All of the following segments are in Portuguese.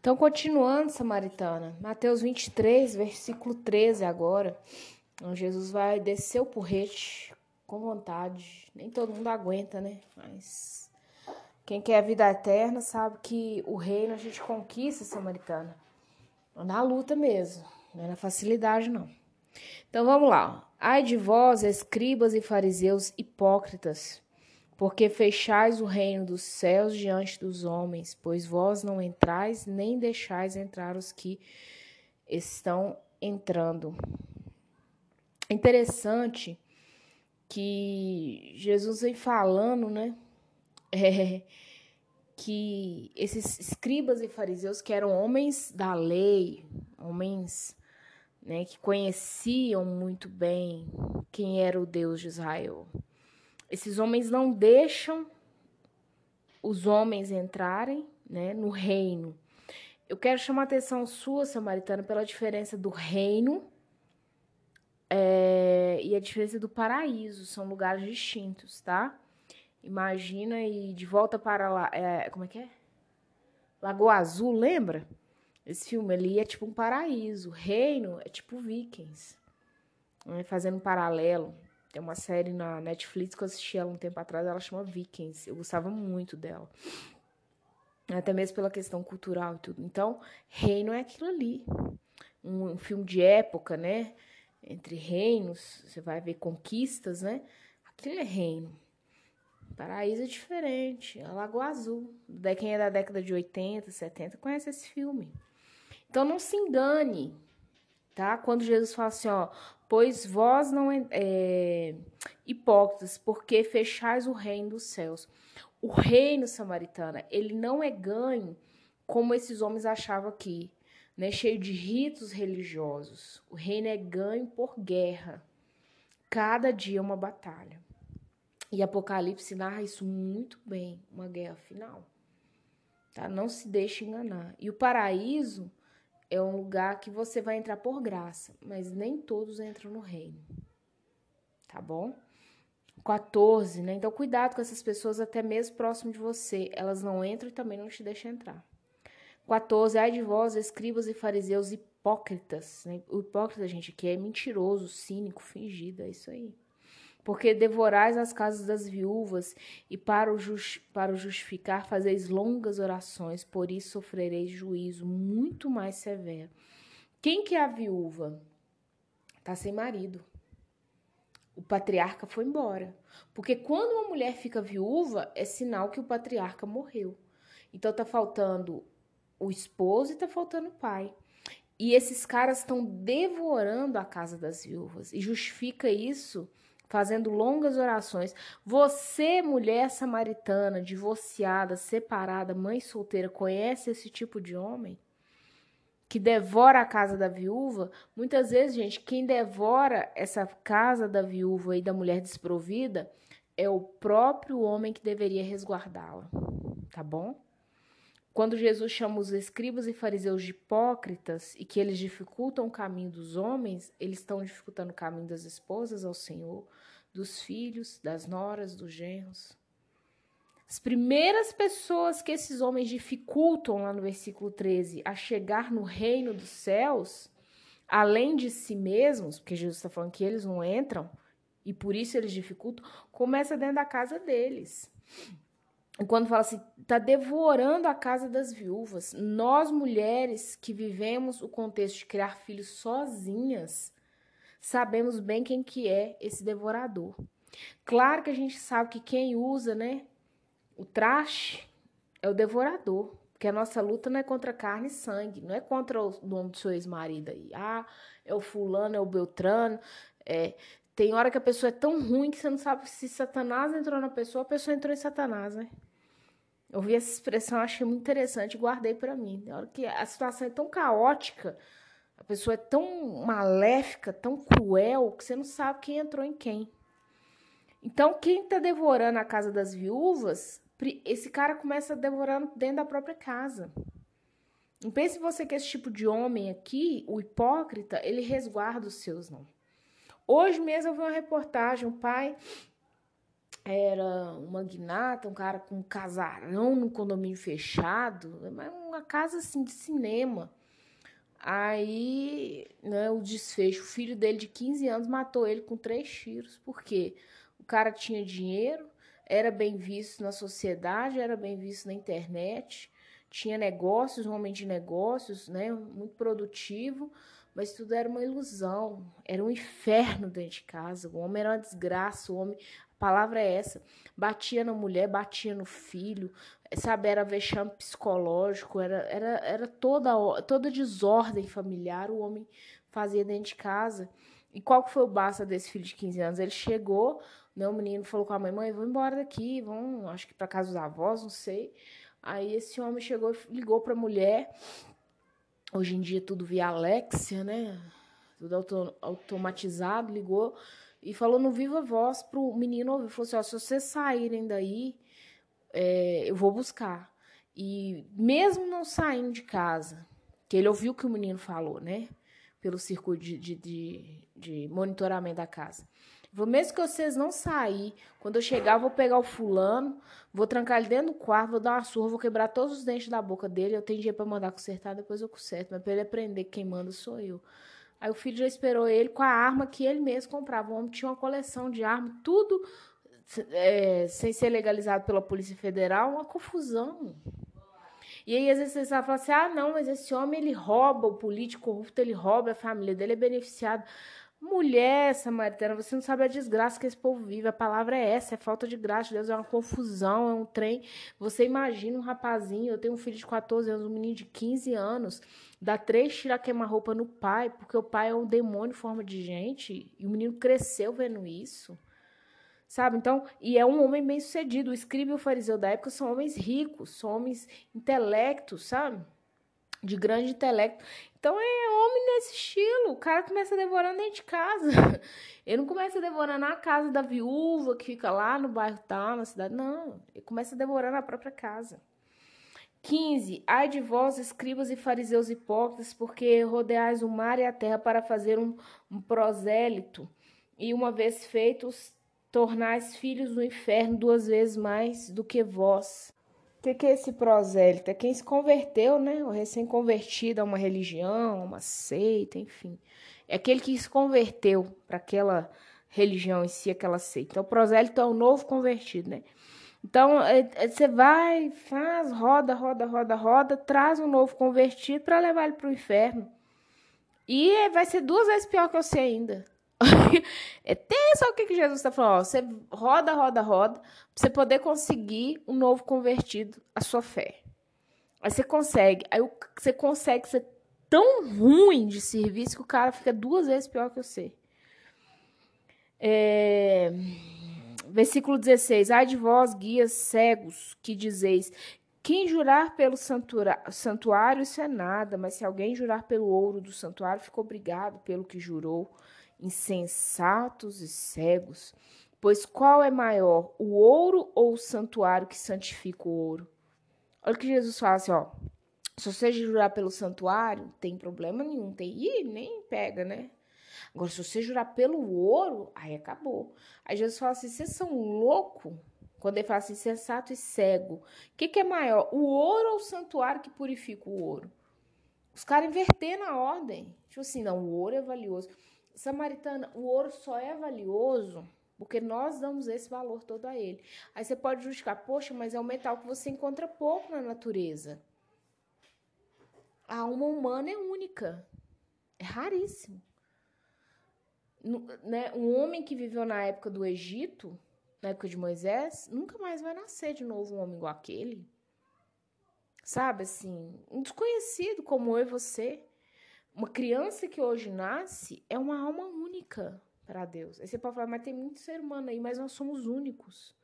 Então, continuando, Samaritana, Mateus 23, versículo 13 agora. Jesus vai descer o porrete com vontade. Nem todo mundo aguenta, né? Mas quem quer a vida eterna sabe que o reino a gente conquista, Samaritana. Na luta mesmo, não é na facilidade, não. Então vamos lá. Ai de vós, escribas e fariseus hipócritas, porque fechais o reino dos céus diante dos homens, pois vós não entrais nem deixais entrar os que estão entrando. Interessante que Jesus vem falando, né? É, que esses escribas e fariseus, que eram homens da lei, homens né, que conheciam muito bem quem era o Deus de Israel, esses homens não deixam os homens entrarem né, no reino. Eu quero chamar a atenção sua, samaritana, pela diferença do reino é, e a diferença do paraíso. São lugares distintos, tá? Imagina e de volta para lá. É, como é que é? Lagoa Azul, lembra? Esse filme ali é tipo um paraíso. Reino é tipo Vikings. Né? Fazendo um paralelo. Tem uma série na Netflix que eu assisti ela um tempo atrás, ela chama Vikings. Eu gostava muito dela. Até mesmo pela questão cultural e tudo. Então, reino é aquilo ali. Um, um filme de época, né? Entre reinos, você vai ver conquistas, né? Aquilo é reino. Paraíso é diferente. É Lagoa Azul. Quem é da década de 80, 70 conhece esse filme. Então não se engane, tá? Quando Jesus fala assim, ó, pois vós não é, hipócritas, porque fechais o reino dos céus. O reino samaritana, ele não é ganho como esses homens achavam aqui, né? Cheio de ritos religiosos. O reino é ganho por guerra. Cada dia é uma batalha. E Apocalipse narra isso muito bem, uma guerra final. Tá? Não se deixe enganar. E o paraíso é um lugar que você vai entrar por graça, mas nem todos entram no reino. Tá bom? 14, né? Então cuidado com essas pessoas até mesmo próximo de você. Elas não entram e também não te deixam entrar. 14. Ai de vós, escribas e fariseus hipócritas. Né? O hipócrita, gente, que é mentiroso, cínico, fingido, é isso aí porque devorais as casas das viúvas e para o, just, para o justificar fazeis longas orações, por isso sofrereis juízo muito mais severo. Quem que é a viúva? Está sem marido. O patriarca foi embora. Porque quando uma mulher fica viúva, é sinal que o patriarca morreu. Então tá faltando o esposo e tá faltando o pai. E esses caras estão devorando a casa das viúvas. E justifica isso fazendo longas orações. Você, mulher samaritana, divorciada, separada, mãe solteira, conhece esse tipo de homem? Que devora a casa da viúva? Muitas vezes, gente, quem devora essa casa da viúva e da mulher desprovida é o próprio homem que deveria resguardá-la. Tá bom? Quando Jesus chama os escribas e fariseus de hipócritas e que eles dificultam o caminho dos homens, eles estão dificultando o caminho das esposas ao Senhor, dos filhos, das noras, dos genros. As primeiras pessoas que esses homens dificultam, lá no versículo 13, a chegar no reino dos céus, além de si mesmos, porque Jesus está falando que eles não entram, e por isso eles dificultam, começa dentro da casa deles quando fala assim, está devorando a casa das viúvas. Nós, mulheres que vivemos o contexto de criar filhos sozinhas, sabemos bem quem que é esse devorador. Claro que a gente sabe que quem usa, né, o traste é o devorador. Porque a nossa luta não é contra carne e sangue, não é contra o nome do seu ex-marido aí. Ah, é o fulano, é o Beltrano. É, tem hora que a pessoa é tão ruim que você não sabe se Satanás entrou na pessoa, a pessoa entrou em Satanás, né? Eu vi essa expressão, achei muito interessante e guardei para mim. Na hora que a situação é tão caótica, a pessoa é tão maléfica, tão cruel, que você não sabe quem entrou em quem. Então, quem está devorando a casa das viúvas, esse cara começa devorando dentro da própria casa. Não pense você que esse tipo de homem aqui, o hipócrita, ele resguarda os seus, não. Hoje mesmo eu vi uma reportagem, o pai era um magnata, um cara com um casarão no condomínio fechado, uma casa assim de cinema. Aí, né, o desfecho, o filho dele de 15 anos matou ele com três tiros. Por quê? O cara tinha dinheiro, era bem visto na sociedade, era bem visto na internet, tinha negócios, um homem de negócios, né, muito produtivo, mas tudo era uma ilusão, era um inferno dentro de casa. O homem era uma desgraça, o homem, palavra é essa, batia na mulher, batia no filho, sabe, era vexame psicológico, era, era, era toda, toda desordem familiar, o homem fazia dentro de casa. E qual que foi o basta desse filho de 15 anos? Ele chegou, né, o menino falou com a mãe, mãe, vou embora daqui, vão, acho que para casa dos avós, não sei. Aí esse homem chegou e ligou para a mulher. Hoje em dia tudo via Alexia, né? Tudo auto, automatizado, ligou e falou no viva voz pro menino ouvir, falou assim, ó, se vocês saírem daí, é, eu vou buscar. E mesmo não saindo de casa, que ele ouviu o que o menino falou, né? Pelo circuito de, de, de, de monitoramento da casa. Vou mesmo que vocês não sair, quando eu chegar, eu vou pegar o fulano, vou trancar ele dentro do quarto, vou dar uma surra, vou quebrar todos os dentes da boca dele. Eu tenho dinheiro para mandar consertar, depois eu conserto. Mas para ele aprender que quem manda sou eu. Aí o filho já esperou ele com a arma que ele mesmo comprava. O homem tinha uma coleção de armas, tudo é, sem ser legalizado pela Polícia Federal, uma confusão. E aí, às vezes, você fala assim: ah, não, mas esse homem ele rouba, o político corrupto ele rouba, a família dele é beneficiada. Mulher samaritana, você não sabe a desgraça que esse povo vive. A palavra é essa, é falta de graça. Deus é uma confusão, é um trem. Você imagina um rapazinho, eu tenho um filho de 14 anos, um menino de 15 anos, dá três tirar queima-roupa no pai, porque o pai é um demônio em forma de gente, e o menino cresceu vendo isso. Sabe? Então, e é um homem bem sucedido. O escriba e o fariseu da época são homens ricos, são homens intelectos, sabe? De grande intelecto. Então é homem nesse estilo. O cara começa devorando dentro de casa. Ele não começa devorando na casa da viúva que fica lá no bairro tal, na cidade. Não. Ele começa devorando a própria casa. 15. Ai de vós, escribas e fariseus hipócritas, porque rodeais o mar e a terra para fazer um, um prosélito. E uma vez feitos, tornais filhos do inferno duas vezes mais do que vós. O que, que, é esse prosélito? É quem se converteu, né? O recém-convertido a uma religião, uma seita, enfim. É aquele que se converteu para aquela religião em si, aquela seita. Então, o prosélito é o novo convertido, né? Então, é, é, você vai, faz, roda, roda, roda, roda, traz um novo convertido para levar ele para o inferno. E vai ser duas vezes pior que você ainda. É tenso o que, Jesus está falando. Ó, você roda, roda, roda, pra você poder conseguir um novo convertido à sua fé. Aí você consegue. Aí você consegue ser tão ruim de serviço que o cara fica duas vezes pior que você. É... Versículo 16. Ai de vós, guias cegos, que dizeis: quem jurar pelo santuário, isso é nada, mas se alguém jurar pelo ouro do santuário, fica obrigado pelo que jurou insensatos e cegos. Pois qual é maior, o ouro ou o santuário que santifica o ouro? Olha o que Jesus fala assim, ó. Se você jurar pelo santuário, tem problema nenhum. Tem, ih, nem pega, né? Agora, se você jurar pelo ouro, aí acabou. Aí Jesus fala assim: vocês são loucos? Quando ele fala assim, sensato e cego. O que, que é maior, o ouro ou o santuário que purifica o ouro? Os caras inverteram a ordem. Tipo assim, não, o ouro é valioso. Samaritana, o ouro só é valioso porque nós damos esse valor todo a ele. Aí você pode justificar, poxa, mas é um metal que você encontra pouco na natureza. A alma humana é única, é raríssimo. Né? Um homem que viveu na época do Egito, na época de Moisés, nunca mais vai nascer de novo um homem igual aquele. Sabe assim, um desconhecido como eu e você. Uma criança que hoje nasce é uma alma única para Deus. Aí você pode falar, mas tem muito ser humano aí, mas nós somos únicos.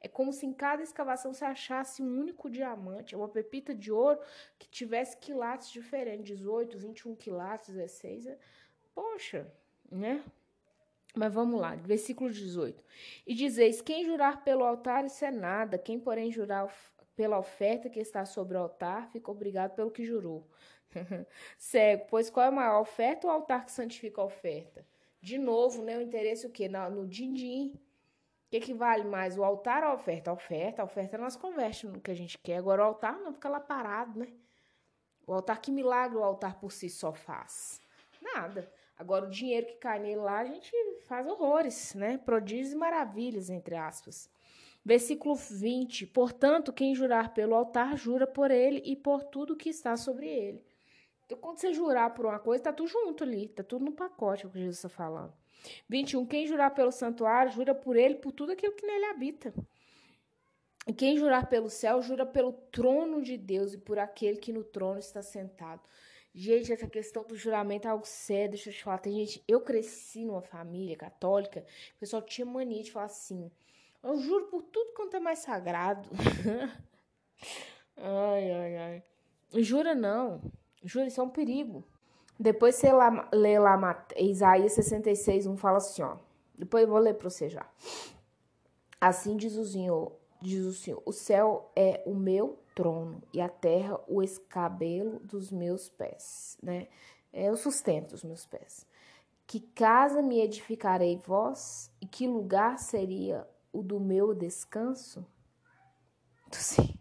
É como se em cada escavação você achasse um único diamante, uma pepita de ouro que tivesse quilates diferentes, 18, 21 quilates, 16. É... Poxa, né? Mas vamos lá, versículo 18. E dizeis: quem jurar pelo altar, isso é nada. Quem, porém, jurar pela oferta que está sobre o altar, fica obrigado pelo que jurou. Cego, pois qual é a maior oferta ou altar que santifica a oferta? De novo, né, o interesse o quê? No, no din-din. O que, que vale mais, o altar ou a oferta? A oferta, a oferta nós converte no que a gente quer. Agora o altar não fica lá parado, né? O altar, que milagre o altar por si só faz? Nada. Agora, o dinheiro que cai nele lá, a gente faz horrores, né? Prodígios e maravilhas, entre aspas. Versículo 20. Portanto, quem jurar pelo altar, jura por ele e por tudo que está sobre ele. Então, quando você jurar por uma coisa, tá tudo junto ali, tá tudo no pacote, é o que Jesus está falando. 21. Quem jurar pelo santuário, jura por ele, por tudo aquilo que nele habita. E quem jurar pelo céu, jura pelo trono de Deus e por aquele que no trono está sentado. Gente, essa questão do juramento é algo sério, deixa eu te falar. Tem gente, eu cresci numa família católica, o pessoal tinha mania de falar assim: eu juro por tudo quanto é mais sagrado. ai, ai, ai. Jura não. Jura, isso é um perigo. Depois você lá, lê lá Isaías 66, 1 fala assim, ó. Depois eu vou ler para você já. Assim diz o Senhor, diz o Senhor, o céu é o meu trono e a terra o escabelo dos meus pés, né? É o sustento dos meus pés. Que casa me edificarei vós e que lugar seria o do meu descanso? Sim.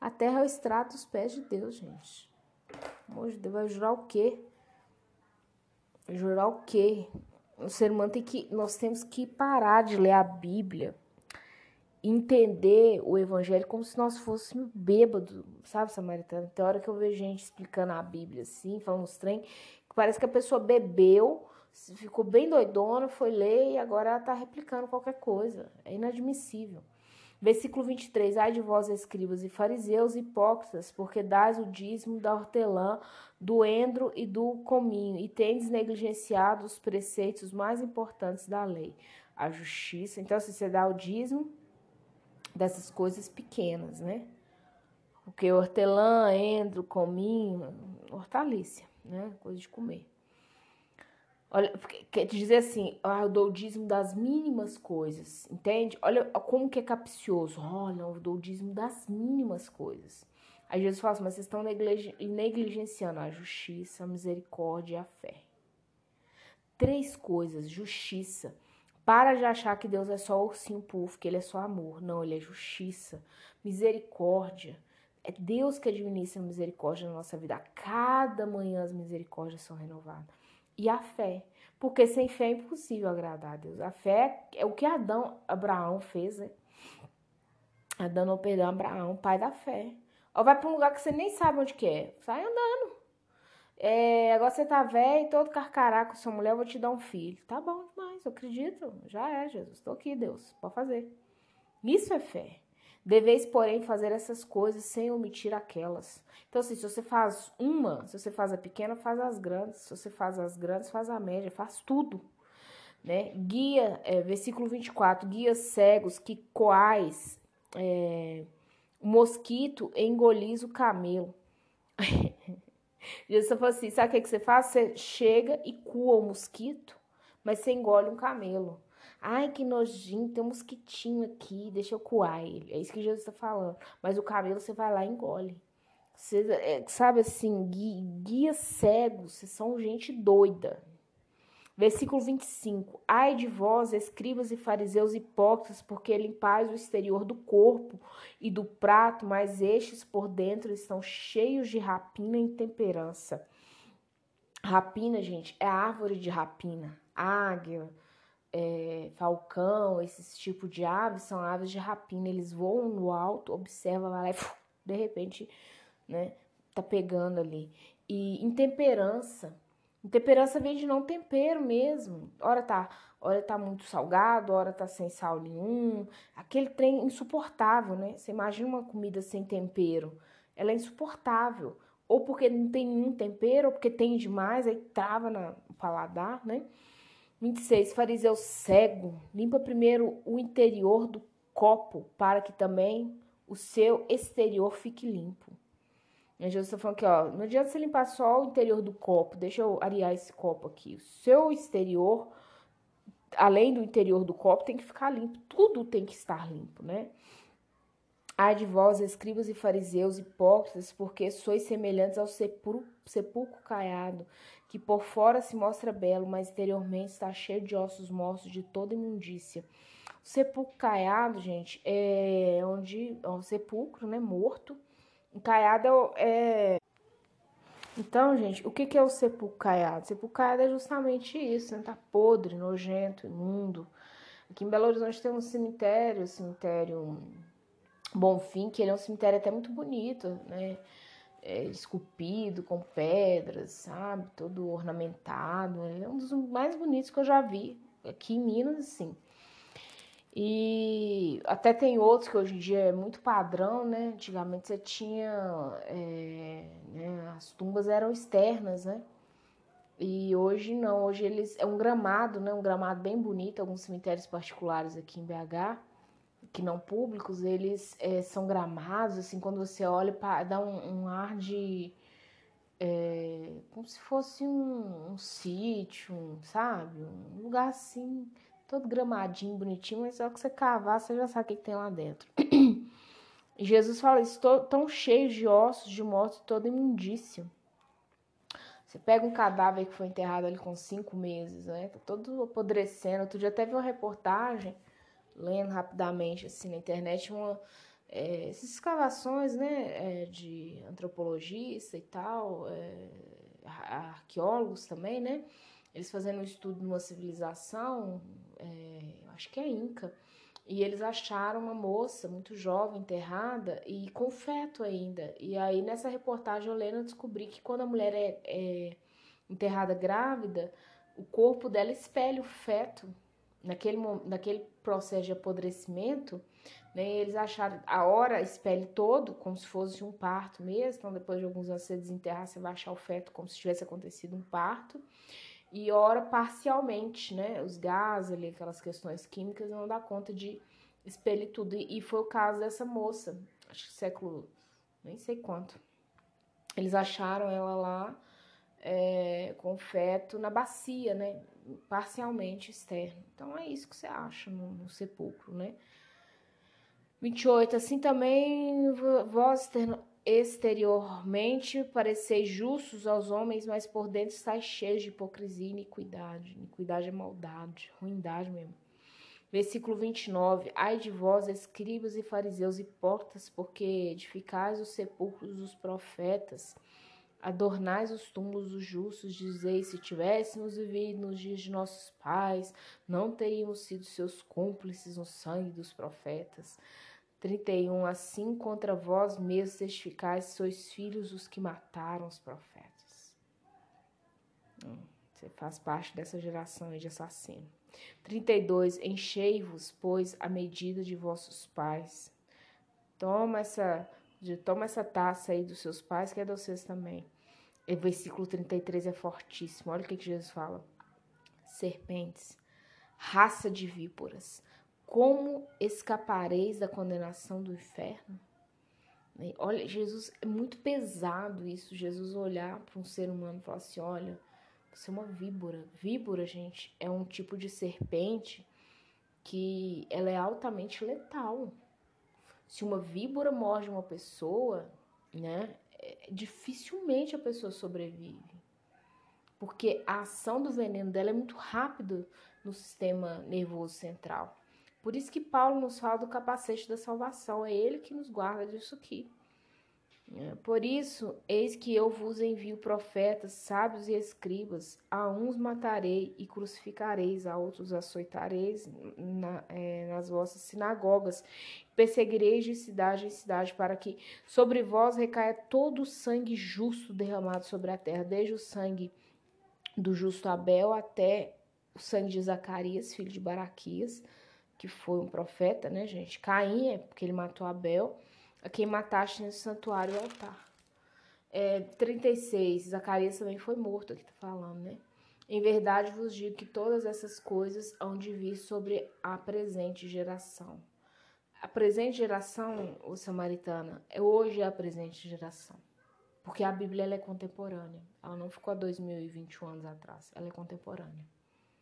A terra é o estrado dos pés de Deus, gente. Amor de Deus, vai jurar o quê? Jurar o quê? O ser humano tem que. Nós temos que parar de ler a Bíblia, entender o Evangelho como se nós fôssemos bêbados, sabe, Samaritano? Tem hora que eu vejo gente explicando a Bíblia assim, falando uns trem, que parece que a pessoa bebeu, ficou bem doidona, foi ler e agora ela tá replicando qualquer coisa. É inadmissível. Versículo 23. Ai de vós, escribas e fariseus, hipócritas, porque dais o dízimo da hortelã, do endro e do cominho, e tendes negligenciado os preceitos mais importantes da lei, a justiça. Então, se você dá o dízimo dessas coisas pequenas, né? Porque hortelã, endro, cominho, hortaliça, né? Coisa de comer. Olha, quer dizer assim, ah, eu dou o dízimo das mínimas coisas, entende? Olha como que é capcioso. Olha, eu dou o dízimo das mínimas coisas. Aí Jesus fala assim, mas vocês estão negligenciando a justiça, a misericórdia e a fé. Três coisas, justiça. Para de achar que Deus é só ursinho puff, que ele é só amor. Não, ele é justiça, misericórdia. É Deus que administra a misericórdia na nossa vida. A cada manhã as misericórdias são renovadas e a fé. Porque sem fé é impossível agradar a Deus. A fé é o que Adão, Abraão fez, né? Adão não perdeu Abraão, pai da fé. Ou vai para um lugar que você nem sabe onde que é. Sai andando. É, agora você tá velho, todo carcará com sua mulher, eu vou te dar um filho. Tá bom demais, eu acredito. Já é, Jesus. Estou aqui, Deus. Pode fazer. Isso é fé. Deveis, porém, fazer essas coisas sem omitir aquelas. Então, assim, se você faz uma, se você faz a pequena, faz as grandes. Se você faz as grandes, faz a média, faz tudo. Né? Guia, é, versículo 24, guia cegos que coais é, mosquito engolis o camelo. Jesus falou assim, sabe o que, que você faz? Você chega e cua o mosquito, mas você engole um camelo. Ai, que nojinho, tem um mosquitinho aqui, deixa eu coar ele. É isso que Jesus está falando. Mas o cabelo você vai lá e engole. Você, é, sabe assim, guia, guia cegos, vocês são gente doida. Versículo 25. Ai de vós, escribas e fariseus hipócritas, porque limpais o exterior do corpo e do prato, mas estes por dentro estão cheios de rapina e intemperança. Rapina, gente, é árvore de rapina. Águia, é, falcão, esses tipos de aves são aves de rapina. Eles voam no alto, observa lá e de repente, né, tá pegando ali. E intemperança. Intemperança vem de não tempero mesmo. Ora tá, ora tá muito salgado, ora tá sem sal nenhum. Aquele trem insuportável, né? Você imagina uma comida sem tempero. Ela é insuportável. Ou porque não tem nenhum tempero, ou porque tem demais, aí trava no paladar, né? 26. Fariseu cego, limpa primeiro o interior do copo, para que também o seu exterior fique limpo. Jesus está falando aqui, ó, não adianta você limpar só o interior do copo, deixa eu arear esse copo aqui. O seu exterior, além do interior do copo, tem que ficar limpo, tudo tem que estar limpo, né? Ai de vós, escribas e fariseus hipócritas, porque sois semelhantes ao sepulcro, caiado, que por fora se mostra belo, mas interiormente está cheio de ossos mortos de toda imundícia. O sepulcro caiado, gente, é onde é um sepulcro, né, morto. Caiado é, é então, gente, o que, é o sepulcro caiado? Sepulcro caiado é justamente isso, né? Tá podre, nojento, imundo. Aqui em Belo Horizonte tem um cemitério, cemitério Bonfim, que ele é um cemitério até muito bonito, né? É, esculpido com pedras, sabe? Todo ornamentado. Ele é um dos mais bonitos que eu já vi aqui em Minas, assim. E até tem outros que hoje em dia é muito padrão, né? Antigamente você tinha. É, né? As tumbas eram externas, né? E hoje não, hoje eles. É um gramado, né? Um gramado bem bonito, alguns cemitérios particulares aqui em BH, que não públicos, eles é, são gramados, assim, quando você olha, dá um, um ar de. É, como se fosse um, um sítio, sabe? Um lugar assim todo gramadinho, bonitinho, mas só que você cavar, você já sabe o que, tem lá dentro. Jesus fala isso, tão cheios de ossos, de mortos, toda imundícia. Você pega um cadáver que foi enterrado ali com cinco meses, né? Tá todo apodrecendo. Outro dia até vi uma reportagem, lendo rapidamente assim na internet, uma, é, essas escavações, né, é, de antropologista e tal, é, arqueólogos também, né? Eles fazendo um estudo de uma civilização, é, acho que é Inca, e eles acharam uma moça muito jovem enterrada e com feto ainda. E aí nessa reportagem eu lendo eu descobri que quando a mulher é, é enterrada grávida, o corpo dela espelha o feto naquele, naquele processo de apodrecimento, né, eles acharam a hora espelhe todo, como se fosse um parto mesmo. Então, depois de alguns anos você desenterrar, você vai achar o feto como se tivesse acontecido um parto e ora parcialmente, né? Os gases ali, aquelas questões químicas, não dá conta de expelir tudo. E foi o caso dessa moça, acho que século, nem sei quanto. Eles acharam ela lá é, com feto na bacia, né? Parcialmente externo. Então é isso que você acha no, no sepulcro, né? 28. Assim também vós exteriormente pareceis justos aos homens, mas por dentro estáis cheios de hipocrisia e iniquidade. Iniquidade é maldade, ruindade mesmo. Versículo 29. Ai de vós, escribas e fariseus hipócritas, porque edificais os sepulcros dos profetas, adornais os túmulos dos justos, dizeis, se tivéssemos vivido nos dias de nossos pais, não teríamos sido seus cúmplices no sangue dos profetas. 31. Assim contra vós mesmos testificais, sois filhos os que mataram os profetas. Hum, você faz parte dessa geração de assassino. 32. Enchei-vos, pois, a medida de vossos pais. Toma essa, toma essa taça aí dos seus pais, que é de vocês também. E versículo 33 é fortíssimo. Olha o que, que Jesus fala. Serpentes, raça de víboras como escapareis da condenação do inferno? Olha, Jesus, é muito pesado isso, Jesus olhar para um ser humano e falar assim, olha, você é uma víbora. Víbora, gente, é um tipo de serpente que ela é altamente letal. Se uma víbora morde uma pessoa, né, é, dificilmente a pessoa sobrevive. Porque a ação do veneno dela é muito rápida no sistema nervoso central. Por isso que Paulo nos fala do capacete da salvação, é ele que nos guarda disso aqui. Por isso, eis que eu vos envio profetas, sábios e escribas. A uns matarei e crucificareis, a outros açoitareis na, é, nas vossas sinagogas. Perseguireis de cidade em cidade, para que sobre vós recaia todo o sangue justo derramado sobre a terra, desde o sangue do justo Abel até o sangue de Zacarias, filho de Baraquias que foi um profeta, né, gente? Caim é porque ele matou Abel, a quem mataste nesse santuário e altar. É, 36, Zacarias também foi morto, aqui tá falando, né? Em verdade vos digo que todas essas coisas hão de vir sobre a presente geração. A presente geração, o samaritana, é hoje é a presente geração. Porque a Bíblia ela é contemporânea. Ela não ficou há 2021 anos atrás. Ela é contemporânea.